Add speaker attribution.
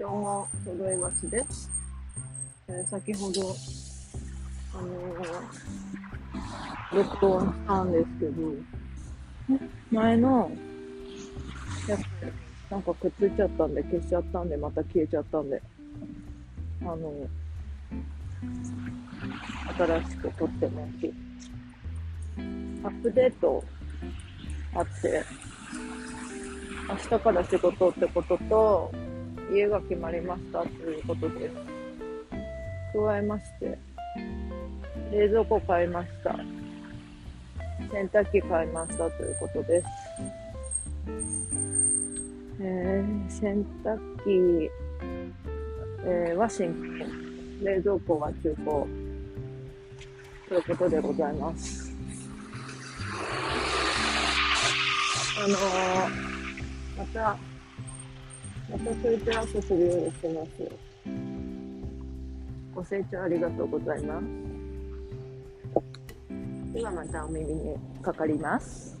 Speaker 1: 票が揃いましで、えー先ほど、あのー録音したんですけど、前のやつ、なんかくっついちゃったんで消しちゃったんで、また消えちゃったんで、あの新しく撮ってます。アップデートあって、明日から仕事ってことと、家が決まりましたということです。加えまして、冷蔵庫買いました。洗濯機買いましたということです。えー、洗濯機、えー、は新品、冷蔵庫は中古ということでございます。あのー、また、またトイテラスするようにしてます。ご清聴ありがとうございます。ではまたお耳にかかります。